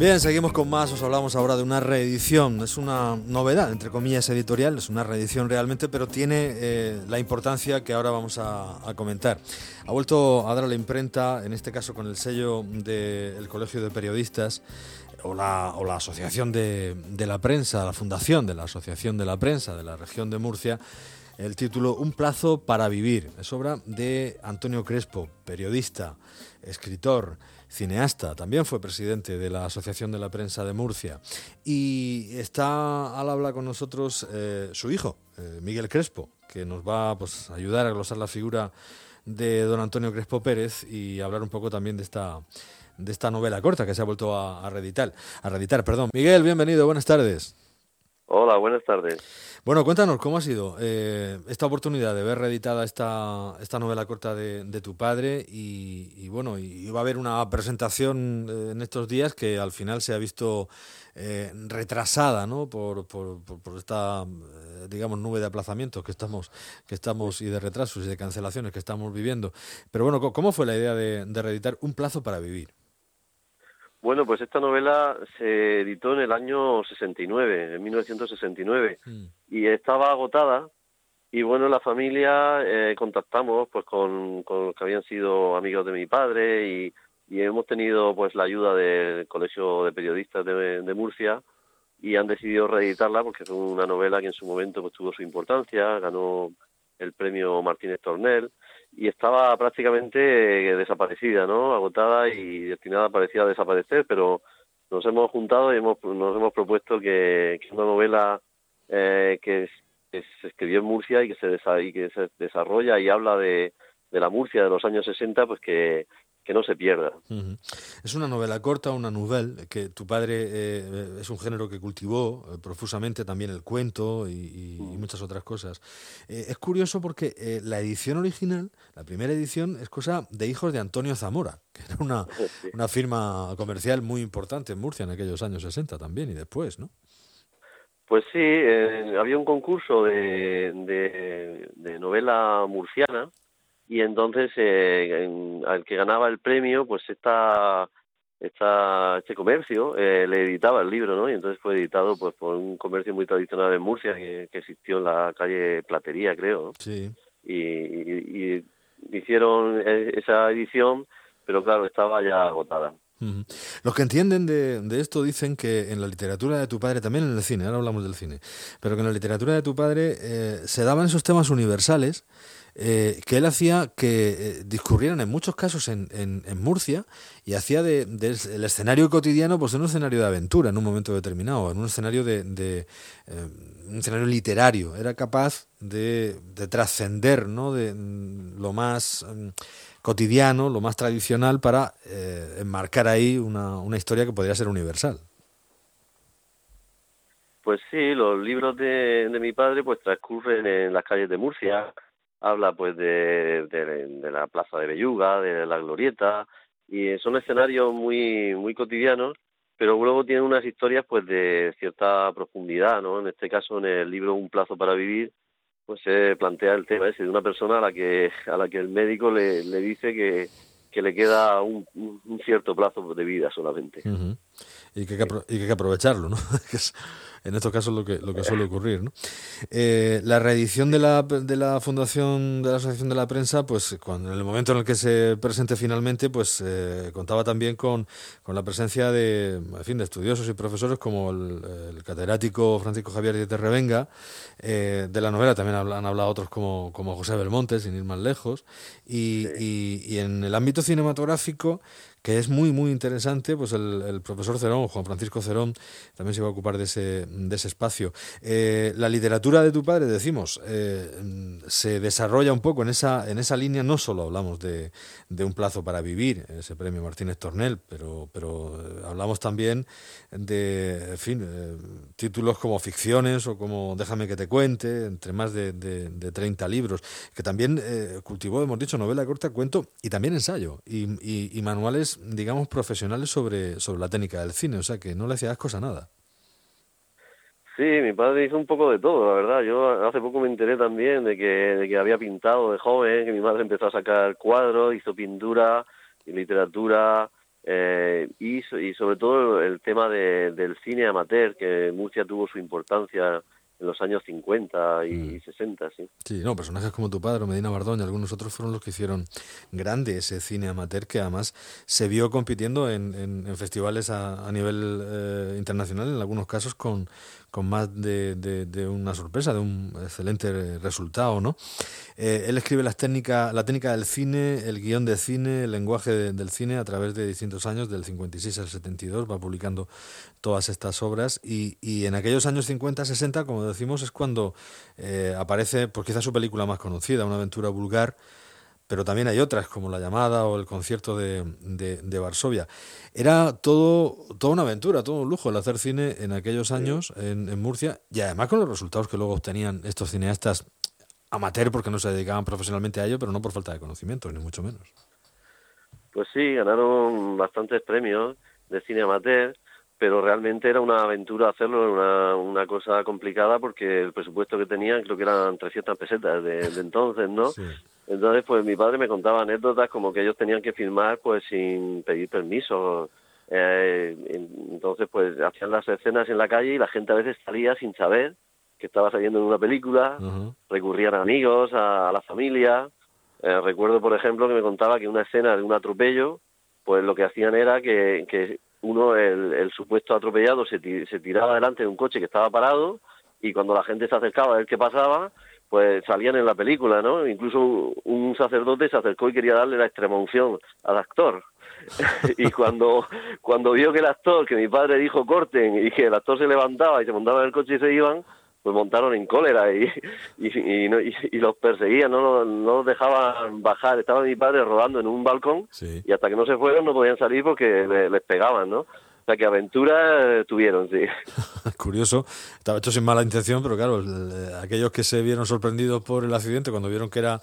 Bien, seguimos con más. Os hablamos ahora de una reedición. Es una novedad, entre comillas, editorial. Es una reedición realmente, pero tiene eh, la importancia que ahora vamos a, comentar. Ha vuelto a dar a la imprenta, en este caso con el sello del Colegio de Periodistas o la, Asociación de la Prensa, la Fundación de la Asociación de la Prensa de la región de Murcia, el título Un plazo para vivir. Es obra de Antonio Crespo, periodista, escritor cineasta, también fue presidente de la Asociación de la Prensa de Murcia. Y está al habla con nosotros eh, su hijo, eh, Miguel Crespo, que nos va pues, a ayudar a glosar la figura de don Antonio Crespo Pérez y hablar un poco también de esta, de esta novela corta que se ha vuelto a, a reeditar. A perdón. Miguel, bienvenido, buenas tardes. Hola, buenas tardes. Bueno, cuéntanos, ¿cómo ha sido eh, esta oportunidad de ver reeditada esta, esta novela corta de, tu padre? Y, bueno, y va a haber una presentación eh, en estos días que al final se ha visto eh, retrasada ¿no? por, por, esta, digamos, nube de aplazamientos que estamos, que estamos y de retrasos y de cancelaciones que estamos viviendo. Pero bueno, ¿cómo fue la idea de, de reeditar Un plazo para vivir? Bueno, pues esta novela se editó en el año 69, en 1969, mm. y estaba agotada. Y bueno, la familia eh, contactamos pues con, con, los que habían sido amigos de mi padre y, y, hemos tenido pues la ayuda del Colegio de Periodistas de, de, Murcia y han decidido reeditarla porque es una novela que en su momento pues tuvo su importancia, ganó el premio Martínez Tornel y estaba prácticamente desaparecida, ¿no? Agotada y destinada parecía a desaparecer, pero nos hemos juntado y hemos, nos hemos propuesto que, una novela eh, que, se escribió en Murcia y que se, y que se desarrolla y habla de, de la Murcia de los años 60, pues que, que no se pierda. Es una novela corta, una novela, que tu padre eh, es un género que cultivó eh, profusamente también el cuento y, mm. muchas otras cosas. Eh, es curioso porque la edición original, la primera edición, es cosa de hijos de Antonio Zamora, que era una, una firma comercial muy importante en Murcia en aquellos años 60 también y después, ¿no? Pues sí, había un concurso de, de novela murciana y entonces eh, al que ganaba el premio pues esta, esta este comercio eh, le editaba el libro no y entonces fue editado pues por un comercio muy tradicional en Murcia que, existió en la calle Platería creo sí. Y, hicieron e, esa edición pero claro estaba ya agotada Los que entienden de, de, esto dicen que en la literatura de tu padre, también en el cine, ahora hablamos del cine, pero que en la literatura de tu padre eh, se daban esos temas universales eh, que él hacía que eh, discurrieran en muchos casos en, en, Murcia y hacía del de, el escenario cotidiano pues un escenario de aventura en un momento determinado, en un escenario de, de eh, un escenario literario. Era capaz de, de trascender ¿no? de mm, lo más mm, cotidiano, lo más tradicional para enmarcar ahí una, una historia que podría ser universal. Pues sí, los libros de, de mi padre pues transcurren en las calles de Murcia, habla pues de, de, la Plaza de Belluga, de la Glorieta, y son escenarios muy, muy cotidianos, pero luego tienen unas historias pues de cierta profundidad, ¿no? En este caso, en el libro Un plazo para vivir, pues se plantea el tema ese de una persona a la que, a la que el médico le, le dice que, que le queda un, cierto plazo de vida solamente. Y, que hay que, y que hay que aprovecharlo, ¿no? en estos casos lo que, lo que suele ocurrir. ¿no? Eh, la reedición de la, de la Fundación de la Asociación de la Prensa, pues cuando, en el momento en el que se presente finalmente, pues eh, contaba también con, con, la presencia de, en fin, de estudiosos y profesores como el, catedrático Francisco Javier de Terrevenga, eh, de la novela también han hablado otros como, como José Belmonte, sin ir más lejos, y, y, y en el ámbito cinematográfico que es muy, muy interesante, pues el, profesor Cerón, Juan Francisco Cerón, también se va a ocupar de ese, de ese espacio. Eh, la literatura de tu padre, decimos, eh, se desarrolla un poco en esa, en esa línea, no solo hablamos de, de un plazo para vivir, ese premio Martínez Tornel, pero, pero eh, hablamos también de, en fin, títulos como ficciones o como Déjame que te cuente, entre más de, de, de 30 libros, que también cultivó, hemos dicho, novela corta, cuento y también ensayo y, y manuales digamos, profesionales sobre, sobre la técnica del cine, o sea que no le hacía cosas a nada. Sí, mi padre hizo un poco de todo, la verdad. Yo hace poco me enteré también de que, de que había pintado de joven, que mi madre empezó a sacar cuadros, hizo pintura y literatura, eh, y, sobre todo el tema del cine amateur, que Murcia tuvo su importancia en los años 50 y 60, mm. sí. Sí, no, personajes como tu padre, Medina Bardón y algunos otros fueron los que hicieron grande ese cine amateur que además se vio compitiendo en, en, festivales a, a nivel eh, internacional, en algunos casos con, con más de, de, una sorpresa, de un excelente resultado, ¿no? Eh, él escribe las técnicas, la técnica del cine, el guion de cine, el lenguaje del cine a través de distintos años, del 56 al 72, va publicando todas estas obras y, y en aquellos años 50-60, como decimos, es cuando eh, aparece, pues quizás su película más conocida, Una aventura vulgar, pero también hay otras como La llamada o el concierto de, de, Varsovia. Era todo, toda una aventura, todo un lujo el hacer cine en aquellos años en, en, Murcia y además con los resultados que luego obtenían estos cineastas amateur porque no se dedicaban profesionalmente a ello, pero no por falta de conocimiento, ni mucho menos. Pues sí, ganaron bastantes premios de cine amateur, pero realmente era una aventura hacerlo, una, una cosa complicada porque el presupuesto que tenían creo que eran 300 pesetas de, de entonces, ¿no? Sí. Entonces, pues mi padre me contaba anécdotas como que ellos tenían que filmar pues sin pedir permiso. Eh, entonces, pues hacían las escenas en la calle y la gente a veces salía sin saber que estaba saliendo en una película, recurrían a amigos, a, la familia. Eh, recuerdo, por ejemplo, que me contaba que una escena de un atropello, pues lo que hacían era que, que uno, el, el supuesto atropellado, se, se tiraba delante de un coche que estaba parado y cuando la gente se acercaba a ver qué pasaba, pues salían en la película, ¿no? Incluso un sacerdote se acercó y quería darle la extrema unción al actor. y cuando, cuando vio que el actor, que mi padre dijo corten, y que el actor se levantaba y se montaba en el coche y se iban, pues montaron en cólera y, y, y, los perseguían, no, no los dejaban bajar. Estaba mi padre rodando en un balcón y hasta que no se fueron no podían salir porque les pegaban, ¿no? que aventura tuvieron, sí. Curioso, estaba hecho sin mala intención, pero claro, aquellos que se vieron sorprendidos por el accidente cuando vieron que era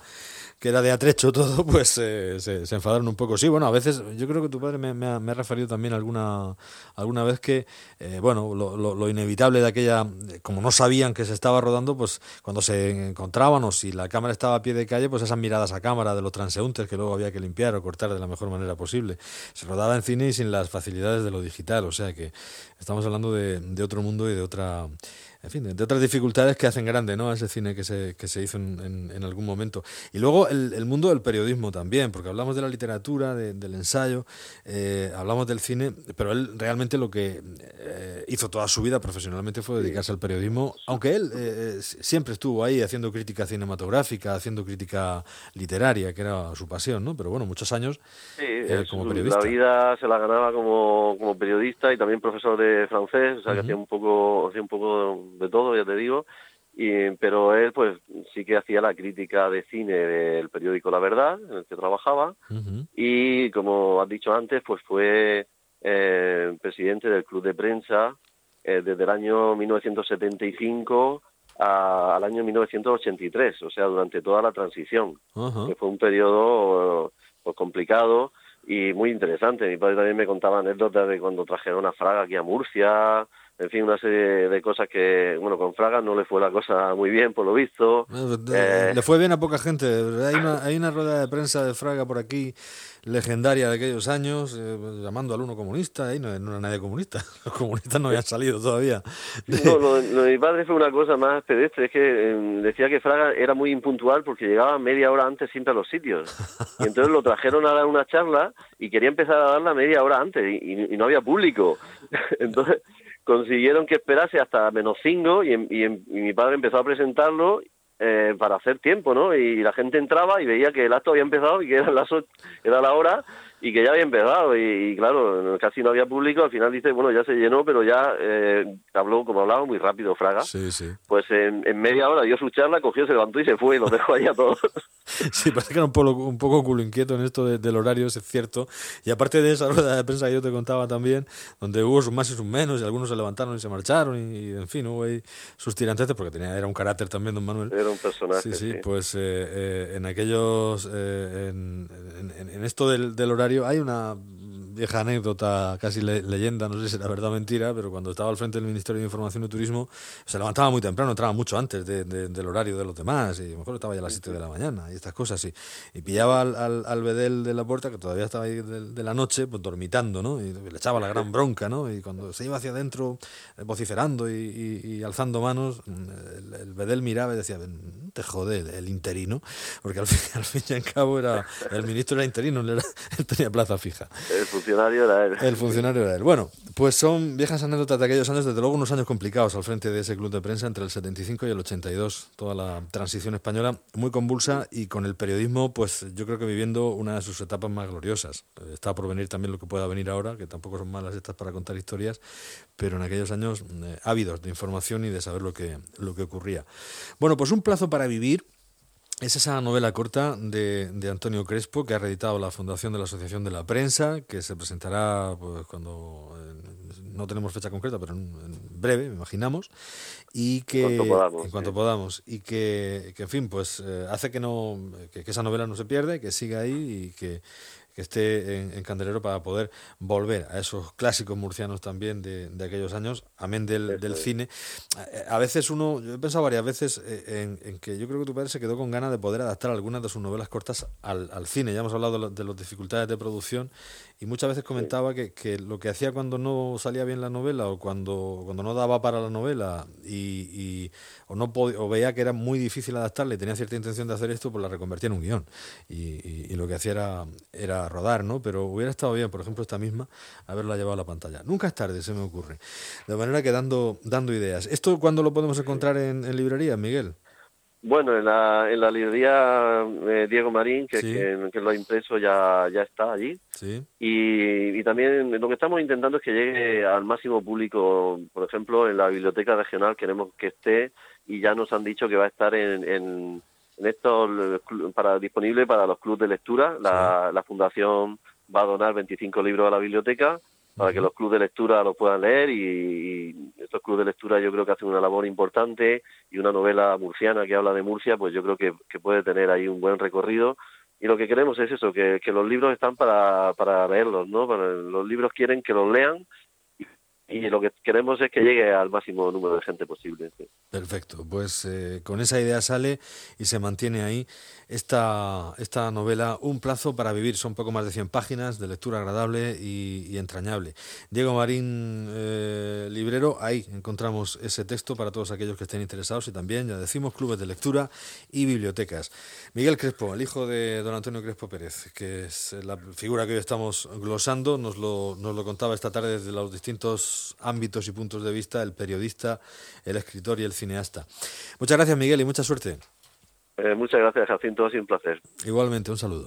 que era de atrecho todo, pues eh, se, se, enfadaron un poco. Sí, bueno, a veces yo creo que tu padre me, ha, me ha, referido también alguna, alguna vez que, eh, bueno, lo, lo, lo, inevitable de aquella, como no sabían que se estaba rodando, pues cuando se encontraban o si la cámara estaba a pie de calle, pues esas miradas a cámara de los transeúntes que luego había que limpiar o cortar de la mejor manera posible. Se rodaba en cine y sin las facilidades de lo digital, o sea que estamos hablando de, de otro mundo y de otra en fin, de otras dificultades que hacen grande ¿no? ese cine que se, que se hizo en, en, algún momento. Y luego el, el, mundo del periodismo también, porque hablamos de la literatura, de, del ensayo, eh, hablamos del cine, pero él realmente lo que eh, hizo toda su vida profesionalmente fue dedicarse al periodismo, aunque él eh, siempre estuvo ahí haciendo crítica cinematográfica, haciendo crítica literaria, que era su pasión, ¿no? Pero bueno, muchos años sí, como periodista. La vida se la ganaba como, como periodista y también profesor de francés, o sea, uh -huh. que hacía un poco, hacía un poco de todo, ya te digo, y, pero él pues sí que hacía la crítica de cine del periódico La Verdad, en el que trabajaba, uh -huh. y como has dicho antes, pues fue eh, presidente del Club de Prensa eh, desde el año 1975 a, al año 1983, o sea, durante toda la transición, uh -huh. que fue un periodo pues, complicado y muy interesante. Mi padre también me contaba anécdotas de cuando trajeron a Fraga aquí a Murcia, en fin, una serie de cosas que, bueno, con Fraga no le fue la cosa muy bien, por lo visto. Eh, le fue bien a poca gente. Hay una, hay una rueda de prensa de Fraga por aquí, legendaria de aquellos años, eh, llamando al uno comunista, y no, no, era nadie comunista. Los comunistas no habían salido todavía. No, lo, lo, de mi padre fue una cosa más pedestre, es que eh, decía que Fraga era muy impuntual porque llegaba media hora antes siempre a los sitios. Y entonces lo trajeron a dar una charla y quería empezar a darla media hora antes y, y, y no había público. Entonces consiguieron que esperase hasta menos cinco y, y, y, mi padre empezó a presentarlo eh, para hacer tiempo, ¿no? Y la gente entraba y veía que el acto había empezado y que era, las era la hora y que ya había empezado y, y, claro, casi no había público, al final dice, bueno, ya se llenó, pero ya eh, habló, como hablaba, muy rápido Fraga. Sí, sí. Pues en, en, media hora dio su charla, cogió, se levantó y se fue y los dejó ahí a todos. sí, parece que era un poco, un poco culo inquieto en esto de, del horario, es cierto. Y aparte de esa rueda de prensa que yo te contaba también, donde hubo sus más y sus menos, y algunos se levantaron y se marcharon, y, y en fin, hubo ahí sus tirantetes, porque tenía, era un carácter también, don Manuel. Era un personaje. Sí, sí, sí. pues eh, eh, en aquellos, eh, en, en, en, esto del, del horario hay una vieja anécdota, casi leyenda, no sé si era verdad o mentira, pero cuando estaba al frente del Ministerio de Información y Turismo, se levantaba muy temprano, entraba mucho antes del horario de los demás, y a lo mejor estaba ya a las 7 de la mañana y estas cosas, y, y pillaba al, al, bedel de la puerta, que todavía estaba ahí de, la noche, pues dormitando, ¿no? Y le echaba la gran bronca, ¿no? Y cuando se iba hacia adentro, eh, vociferando y, alzando manos, el, el, bedel miraba y decía, te jode el interino, porque al fin, al fin y al cabo era el ministro era interino, él, tenía plaza fija. El funcionario era él. El funcionario era él. Bueno, pues son viejas anécdotas de aquellos años, desde luego unos años complicados al frente de ese club de prensa entre el 75 y el 82, toda la transición española muy convulsa y con el periodismo, pues yo creo que viviendo una de sus etapas más gloriosas. Está por venir también lo que pueda venir ahora, que tampoco son malas estas para contar historias, pero en aquellos años eh, ávidos de información y de saber lo que, lo que ocurría. Bueno, pues un plazo para vivir. Es esa novela corta de, de, Antonio Crespo que ha reeditado la Fundación de la Asociación de la Prensa, que se presentará pues, cuando no tenemos fecha concreta, pero en, breve, me imaginamos, y que en cuanto podamos, y que, que, en fin, pues eh, hace que no que, esa novela no se pierda, que siga ahí y que que esté en, Candelero para poder volver a esos clásicos murcianos también de, aquellos años, amén del, del cine. A, veces uno, yo he pensado varias veces eh, en, que yo creo que tu padre se quedó con ganas de poder adaptar algunas de sus novelas cortas al, al cine. Ya hemos hablado de, las dificultades de producción y muchas veces comentaba que, que, lo que hacía cuando no salía bien la novela o cuando, cuando no daba para la novela y, o, no o veía que era muy difícil adaptarle y tenía cierta intención de hacer esto, pues la reconvertía en un guion. Y, y lo que hacía era, era rodar, ¿no? Pero hubiera estado bien, por ejemplo, esta misma, haberla llevado a la pantalla. Nunca es tarde, se me ocurre. De manera que dando, dando ideas. ¿Esto cuándo lo podemos encontrar en, en librería, Miguel? Bueno, en la, en la librería eh, Diego Marín, que, que, lo ha impreso, ya, ya está allí. Sí. Y, y, también lo que estamos intentando es que llegue al máximo público. Por ejemplo, en la biblioteca regional queremos que esté y ya nos han dicho que va a estar en en esto para disponible para los clubes de lectura. La, la fundación va a donar 25 libros a la biblioteca para que los clubes de lectura los puedan leer y, estos clubes de lectura yo creo que hacen una labor importante y una novela murciana que habla de Murcia pues yo creo que, que puede tener ahí un buen recorrido. Y lo que queremos es eso que, que los libros están para, para leerlos no los libros quieren que los lean y lo que queremos es que llegue al máximo número de gente posible. Perfecto, pues eh, con esa idea sale y se mantiene ahí esta, esta novela Un plazo para vivir, son poco más de 100 páginas de lectura agradable y, entrañable. Diego Marín, eh, librero, ahí encontramos ese texto para todos aquellos que estén interesados y también, ya decimos, clubes de lectura y bibliotecas. Miguel Crespo, el hijo de don Antonio Crespo Pérez, que es la figura que hoy estamos glosando, nos lo, nos lo contaba esta tarde desde los distintos ámbitos y puntos de vista el periodista, el escritor y el cineasta. Muchas gracias, Miguel, y mucha suerte. Eh, muchas gracias, Jacinto. Ha sido un placer. Igualmente, un saludo.